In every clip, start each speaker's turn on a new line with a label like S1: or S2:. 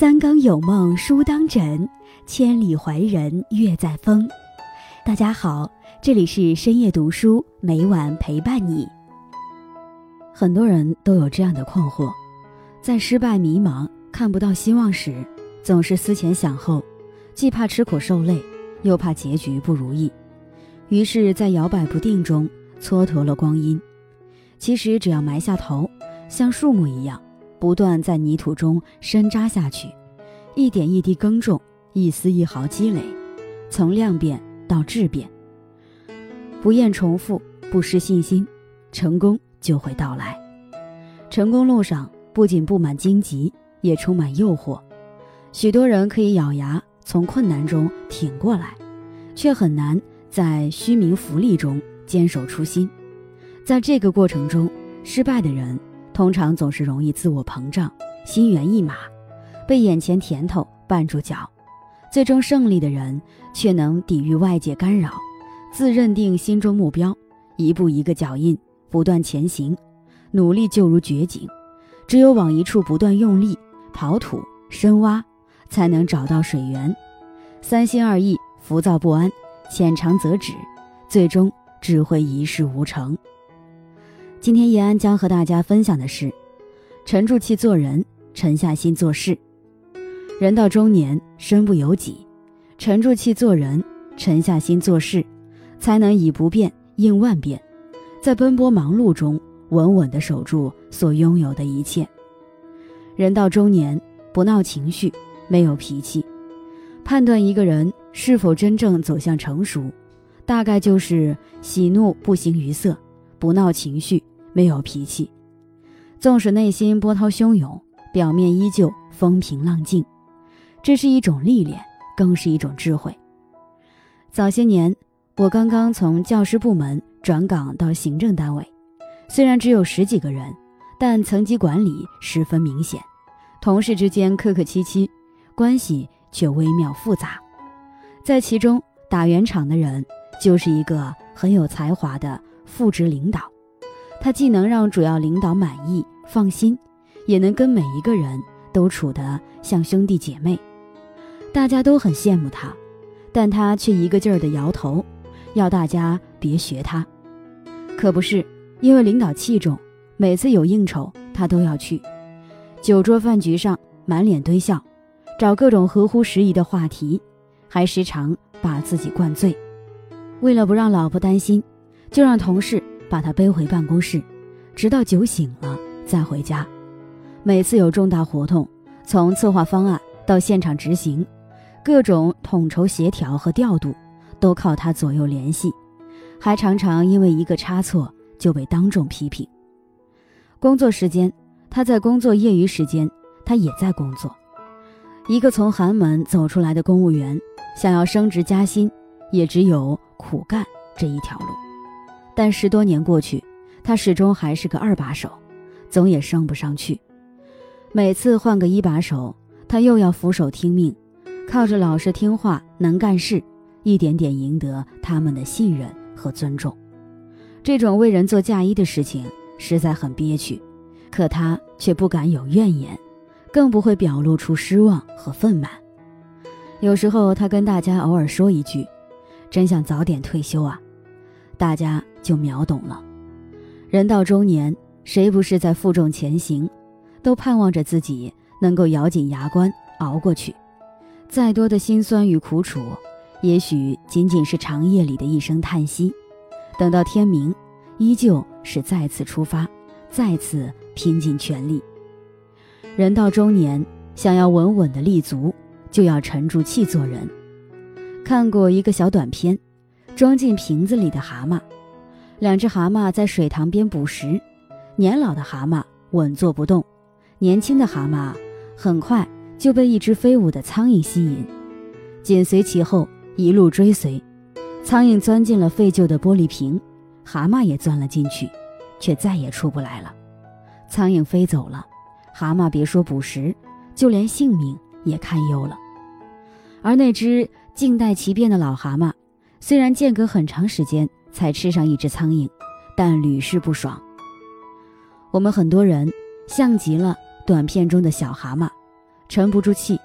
S1: 三更有梦书当枕，千里怀人月在风。大家好，这里是深夜读书，每晚陪伴你。很多人都有这样的困惑，在失败、迷茫、看不到希望时，总是思前想后，既怕吃苦受累，又怕结局不如意，于是，在摇摆不定中蹉跎了光阴。其实，只要埋下头，像树木一样。不断在泥土中深扎下去，一点一滴耕种，一丝一毫积累，从量变到质变。不厌重复，不失信心，成功就会到来。成功路上不仅布满荆棘，也充满诱惑。许多人可以咬牙从困难中挺过来，却很难在虚名浮利中坚守初心。在这个过程中，失败的人。通常总是容易自我膨胀，心猿意马，被眼前甜头绊住脚；最终胜利的人却能抵御外界干扰，自认定心中目标，一步一个脚印，不断前行，努力就如掘井。只有往一处不断用力刨土深挖，才能找到水源。三心二意、浮躁不安、浅尝辄止，最终只会一事无成。今天叶安将和大家分享的是：沉住气做人，沉下心做事。人到中年，身不由己，沉住气做人，沉下心做事，才能以不变应万变，在奔波忙碌中稳稳地守住所拥有的一切。人到中年，不闹情绪，没有脾气，判断一个人是否真正走向成熟，大概就是喜怒不形于色，不闹情绪。没有脾气，纵使内心波涛汹涌，表面依旧风平浪静，这是一种历练，更是一种智慧。早些年，我刚刚从教师部门转岗到行政单位，虽然只有十几个人，但层级管理十分明显，同事之间客客气气，关系却微妙复杂。在其中，打圆场的人就是一个很有才华的副职领导。他既能让主要领导满意放心，也能跟每一个人都处得像兄弟姐妹，大家都很羡慕他，但他却一个劲儿的摇头，要大家别学他。可不是，因为领导器重，每次有应酬他都要去，酒桌饭局上满脸堆笑，找各种合乎时宜的话题，还时常把自己灌醉。为了不让老婆担心，就让同事。把他背回办公室，直到酒醒了再回家。每次有重大活动，从策划方案到现场执行，各种统筹协调和调度，都靠他左右联系。还常常因为一个差错就被当众批评。工作时间，他在工作；业余时间，他也在工作。一个从寒门走出来的公务员，想要升职加薪，也只有苦干这一条路。但十多年过去，他始终还是个二把手，总也升不上去。每次换个一把手，他又要俯首听命，靠着老实听话、能干事，一点点赢得他们的信任和尊重。这种为人做嫁衣的事情实在很憋屈，可他却不敢有怨言，更不会表露出失望和愤满。有时候他跟大家偶尔说一句：“真想早点退休啊。”大家就秒懂了。人到中年，谁不是在负重前行？都盼望着自己能够咬紧牙关熬过去。再多的辛酸与苦楚，也许仅仅是长夜里的一声叹息。等到天明，依旧是再次出发，再次拼尽全力。人到中年，想要稳稳的立足，就要沉住气做人。看过一个小短片。装进瓶子里的蛤蟆，两只蛤蟆在水塘边捕食。年老的蛤蟆稳坐不动，年轻的蛤蟆很快就被一只飞舞的苍蝇吸引，紧随其后一路追随。苍蝇钻进了废旧的玻璃瓶，蛤蟆也钻了进去，却再也出不来了。苍蝇飞走了，蛤蟆别说捕食，就连性命也堪忧了。而那只静待其变的老蛤蟆。虽然间隔很长时间才吃上一只苍蝇，但屡试不爽。我们很多人像极了短片中的小蛤蟆，沉不住气，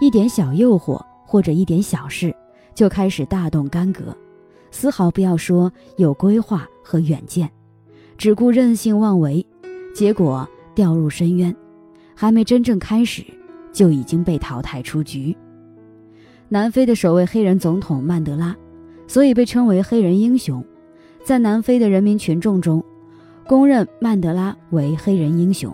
S1: 一点小诱惑或者一点小事就开始大动干戈，丝毫不要说有规划和远见，只顾任性妄为，结果掉入深渊，还没真正开始，就已经被淘汰出局。南非的首位黑人总统曼德拉，所以被称为黑人英雄，在南非的人民群众中，公认曼德拉为黑人英雄。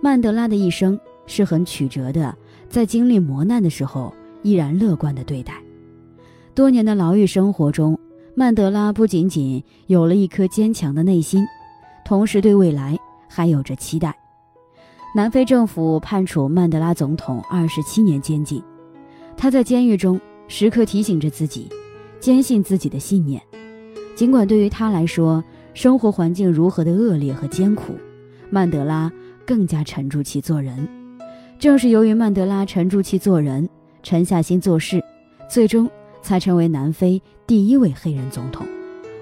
S1: 曼德拉的一生是很曲折的，在经历磨难的时候，依然乐观的对待。多年的牢狱生活中，曼德拉不仅仅有了一颗坚强的内心，同时对未来还有着期待。南非政府判处曼德拉总统二十七年监禁。他在监狱中时刻提醒着自己，坚信自己的信念。尽管对于他来说，生活环境如何的恶劣和艰苦，曼德拉更加沉住气做人。正是由于曼德拉沉住气做人、沉下心做事，最终才成为南非第一位黑人总统，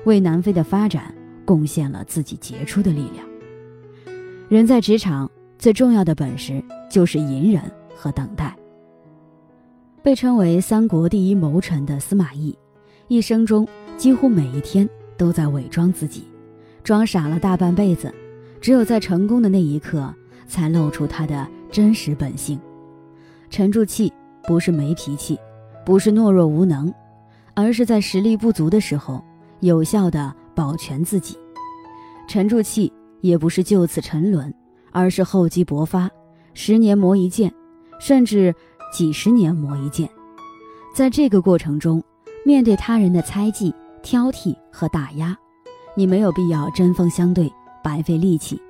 S1: 为南非的发展贡献了自己杰出的力量。人在职场最重要的本事就是隐忍和等待。被称为三国第一谋臣的司马懿，一生中几乎每一天都在伪装自己，装傻了大半辈子，只有在成功的那一刻才露出他的真实本性。沉住气不是没脾气，不是懦弱无能，而是在实力不足的时候有效的保全自己。沉住气也不是就此沉沦，而是厚积薄发，十年磨一剑，甚至。几十年磨一剑，在这个过程中，面对他人的猜忌、挑剔和打压，你没有必要针锋相对、白费力气。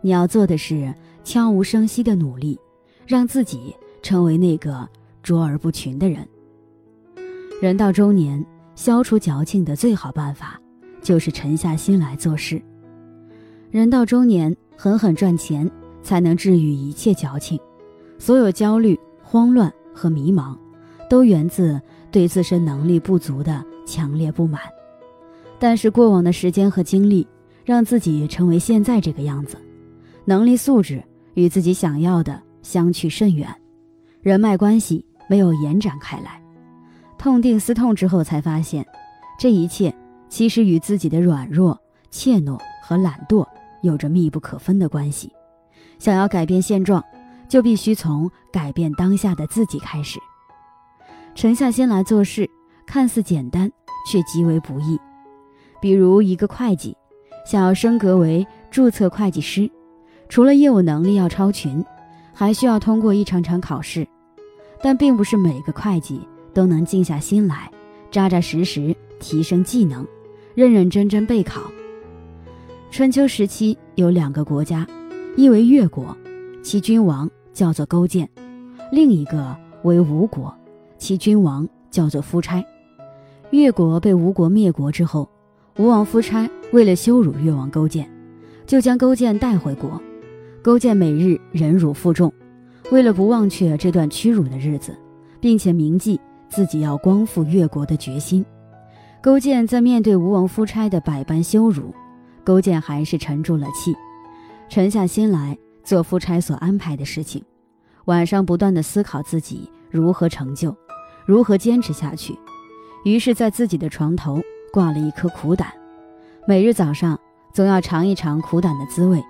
S1: 你要做的是悄无声息的努力，让自己成为那个卓而不群的人。人到中年，消除矫情的最好办法，就是沉下心来做事。人到中年，狠狠赚钱，才能治愈一切矫情，所有焦虑。慌乱和迷茫，都源自对自身能力不足的强烈不满。但是过往的时间和经历，让自己成为现在这个样子，能力素质与自己想要的相去甚远，人脉关系没有延展开来。痛定思痛之后，才发现，这一切其实与自己的软弱、怯懦和懒惰有着密不可分的关系。想要改变现状。就必须从改变当下的自己开始，沉下心来做事，看似简单，却极为不易。比如一个会计，想要升格为注册会计师，除了业务能力要超群，还需要通过一场场考试。但并不是每个会计都能静下心来，扎扎实实提升技能，认认真真备考。春秋时期有两个国家，一为越国，其君王。叫做勾践，另一个为吴国，其君王叫做夫差。越国被吴国灭国之后，吴王夫差为了羞辱越王勾践，就将勾践带回国。勾践每日忍辱负重，为了不忘却这段屈辱的日子，并且铭记自己要光复越国的决心，勾践在面对吴王夫差的百般羞辱，勾践还是沉住了气，沉下心来。做夫差所安排的事情，晚上不断的思考自己如何成就，如何坚持下去。于是，在自己的床头挂了一颗苦胆，每日早上总要尝一尝苦胆的滋味，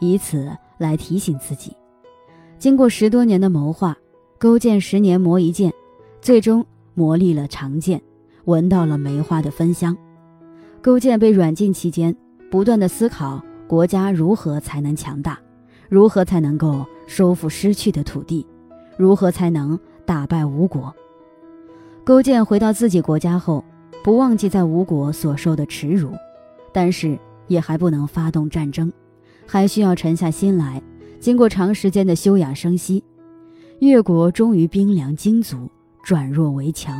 S1: 以此来提醒自己。经过十多年的谋划，勾践十年磨一剑，最终磨砺了长剑，闻到了梅花的芬香。勾践被软禁期间，不断的思考国家如何才能强大。如何才能够收复失去的土地？如何才能打败吴国？勾践回到自己国家后，不忘记在吴国所受的耻辱，但是也还不能发动战争，还需要沉下心来。经过长时间的休养生息，越国终于兵粮精足，转弱为强。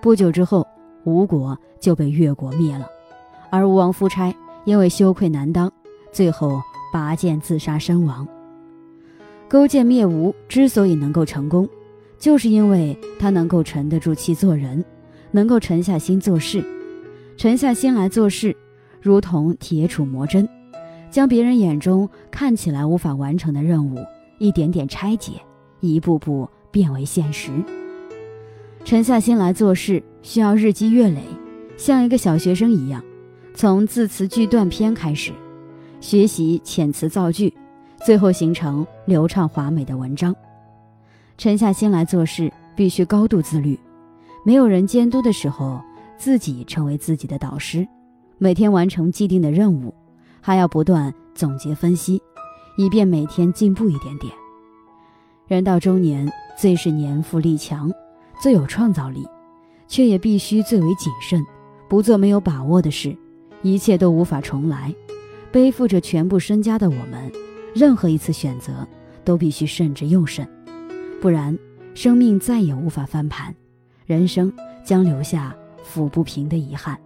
S1: 不久之后，吴国就被越国灭了，而吴王夫差因为羞愧难当，最后。拔剑自杀身亡。勾践灭吴之所以能够成功，就是因为他能够沉得住气做人，能够沉下心做事。沉下心来做事，如同铁杵磨针，将别人眼中看起来无法完成的任务，一点点拆解，一步步变为现实。沉下心来做事，需要日积月累，像一个小学生一样，从字词句段篇开始，学习遣词造句，最后形成流畅华美的文章。沉下心来做事，必须高度自律，没有人监督的时候，自己成为自己的导师，每天完成既定的任务，还要不断总结分析，以便每天进步一点点。人到中年，最是年富力强。最有创造力，却也必须最为谨慎，不做没有把握的事，一切都无法重来。背负着全部身家的我们，任何一次选择都必须慎之又慎，不然生命再也无法翻盘，人生将留下抚不平的遗憾。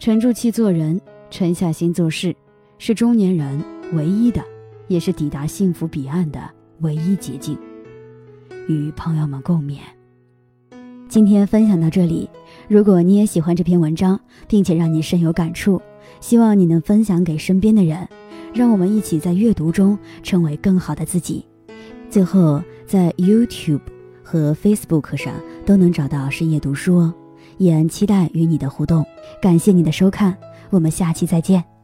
S1: 沉住气做人，沉下心做事，是中年人唯一的，也是抵达幸福彼岸的唯一捷径。与朋友们共勉。今天分享到这里，如果你也喜欢这篇文章，并且让你深有感触，希望你能分享给身边的人，让我们一起在阅读中成为更好的自己。最后，在 YouTube 和 Facebook 上都能找到深夜读书哦，依然期待与你的互动。感谢你的收看，我们下期再见。